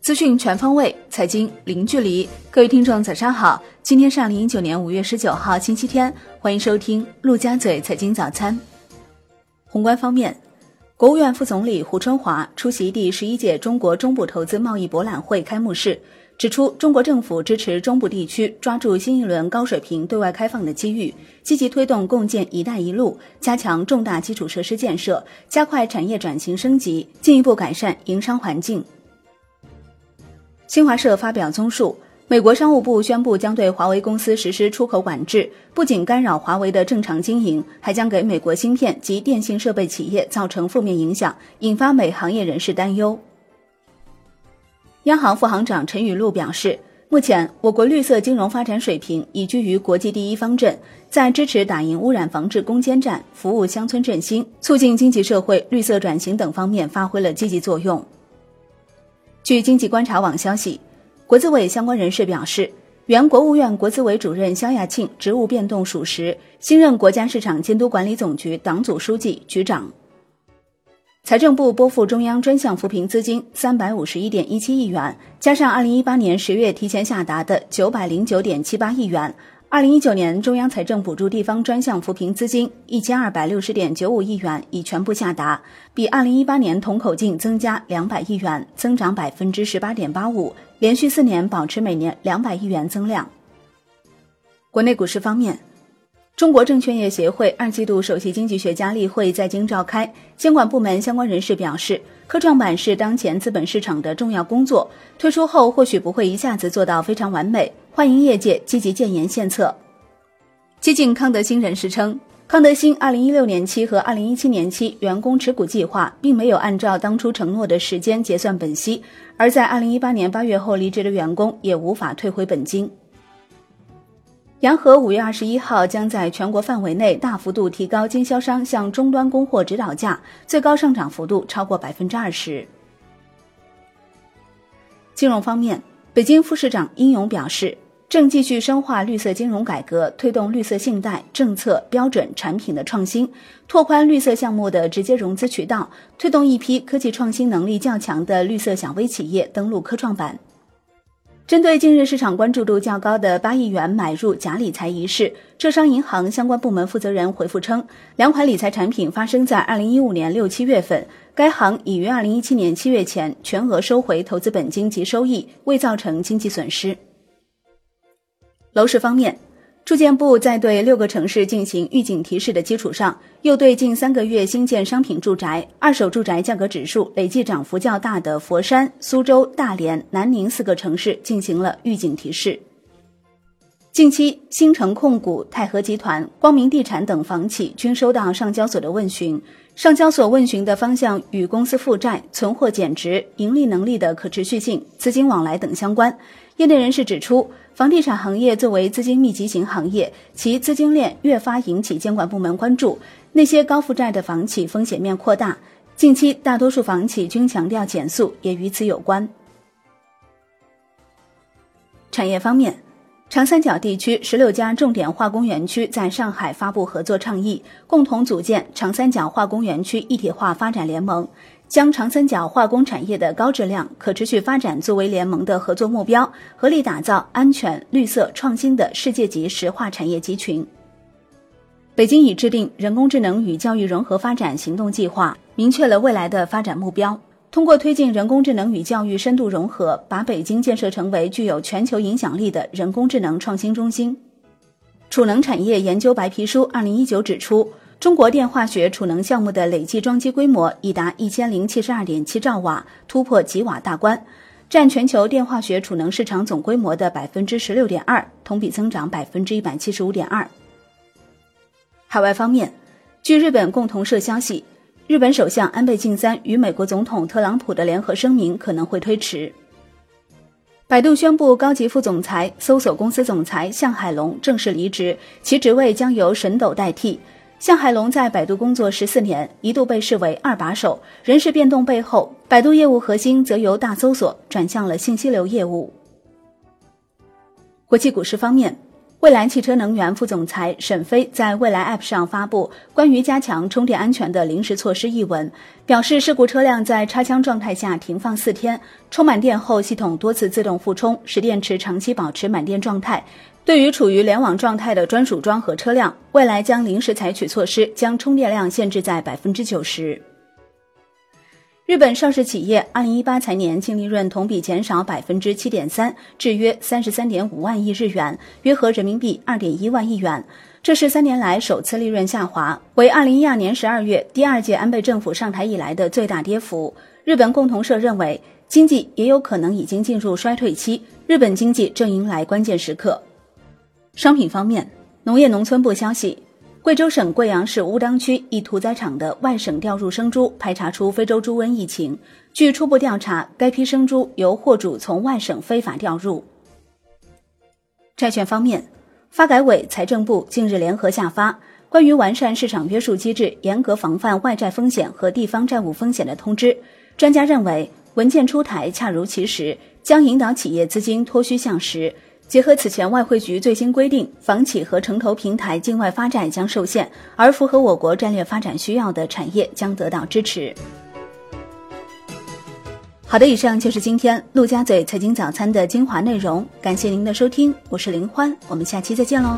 资讯全方位，财经零距离。各位听众，早上好！今天是二零一九年五月十九号，星期天，欢迎收听陆家嘴财经早餐。宏观方面，国务院副总理胡春华出席第十一届中国中部投资贸易博览会开幕式，指出，中国政府支持中部地区抓住新一轮高水平对外开放的机遇，积极推动共建“一带一路”，加强重大基础设施建设，加快产业转型升级，进一步改善营商环境。新华社发表综述，美国商务部宣布将对华为公司实施出口管制，不仅干扰华为的正常经营，还将给美国芯片及电信设备企业造成负面影响，引发美行业人士担忧。央行副行长陈雨露表示，目前我国绿色金融发展水平已居于国际第一方阵，在支持打赢污染防治攻坚战、服务乡村振兴、促进经济社会绿色转型等方面发挥了积极作用。据经济观察网消息，国资委相关人士表示，原国务院国资委主任肖亚庆职务变动属实，新任国家市场监督管理总局党组书记、局长。财政部拨付中央专项扶贫资金三百五十一点一七亿元，加上二零一八年十月提前下达的九百零九点七八亿元。二零一九年中央财政补助地方专项扶贫资金一千二百六十点九五亿元已全部下达，比二零一八年同口径增加两百亿元，增长百分之十八点八五，连续四年保持每年两百亿元增量。国内股市方面，中国证券业协会二季度首席经济学家例会在京召开，监管部门相关人士表示，科创板是当前资本市场的重要工作，推出后或许不会一下子做到非常完美。欢迎业界积极建言献策。接近康德新人士称，康德新2016年期和2017年期员工持股计划并没有按照当初承诺的时间结算本息，而在2018年8月后离职的员工也无法退回本金。洋河5月21号将在全国范围内大幅度提高经销商向终端供货指导价，最高上涨幅度超过百分之二十。金融方面。北京副市长殷勇表示，正继续深化绿色金融改革，推动绿色信贷政策、标准、产品的创新，拓宽绿色项目的直接融资渠道，推动一批科技创新能力较强的绿色小微企业登陆科创板。针对近日市场关注度较高的八亿元买入假理财一事，浙商银行相关部门负责人回复称，两款理财产品发生在二零一五年六七月份，该行已于二零一七年七月前全额收回投资本金及收益，未造成经济损失。楼市方面。住建部在对六个城市进行预警提示的基础上，又对近三个月新建商品住宅、二手住宅价格指数累计涨幅较大的佛山、苏州、大连、南宁四个城市进行了预警提示。近期，新城控股、泰禾集团、光明地产等房企均收到上交所的问询，上交所问询的方向与公司负债、存货减值、盈利能力的可持续性、资金往来等相关。业内人士指出。房地产行业作为资金密集型行业，其资金链越发引起监管部门关注。那些高负债的房企风险面扩大，近期大多数房企均强调减速，也与此有关。产业方面，长三角地区十六家重点化工园区在上海发布合作倡议，共同组建长三角化工园区一体化发展联盟。将长三角化工产业的高质量、可持续发展作为联盟的合作目标，合力打造安全、绿色、创新的世界级石化产业集群。北京已制定人工智能与教育融合发展行动计划，明确了未来的发展目标。通过推进人工智能与教育深度融合，把北京建设成为具有全球影响力的人工智能创新中心。储能产业研究白皮书二零一九指出。中国电化学储能项目的累计装机规模已达一千零七十二点七兆瓦，突破吉瓦大关，占全球电化学储能市场总规模的百分之十六点二，同比增长百分之一百七十五点二。海外方面，据日本共同社消息，日本首相安倍晋三与美国总统特朗普的联合声明可能会推迟。百度宣布高级副总裁、搜索公司总裁向海龙正式离职，其职位将由神斗代替。向海龙在百度工作十四年，一度被视为二把手。人事变动背后，百度业务核心则由大搜索转向了信息流业务。国际股市方面，蔚来汽车能源副总裁沈飞在蔚来 App 上发布关于加强充电安全的临时措施一文，表示事故车辆在插枪状态下停放四天，充满电后系统多次自动复充，使电池长期保持满电状态。对于处于联网状态的专属桩和车辆，未来将临时采取措施，将充电量限制在百分之九十。日本上市企业二零一八财年净利润同比减少百分之七点三，至约三十三点五万亿日元，约合人民币二点一万亿元。这是三年来首次利润下滑，为二零一二年十二月第二届安倍政府上台以来的最大跌幅。日本共同社认为，经济也有可能已经进入衰退期，日本经济正迎来关键时刻。商品方面，农业农村部消息。贵州省贵阳市乌当区一屠宰场的外省调入生猪排查出非洲猪瘟疫情。据初步调查，该批生猪由货主从外省非法调入。债券方面，发改委、财政部近日联合下发《关于完善市场约束机制，严格防范外债风险和地方债务风险的通知》。专家认为，文件出台恰如其时，将引导企业资金脱虚向实。结合此前外汇局最新规定，房企和城投平台境外发展将受限，而符合我国战略发展需要的产业将得到支持。好的，以上就是今天陆家嘴财经早餐的精华内容，感谢您的收听，我是林欢，我们下期再见喽。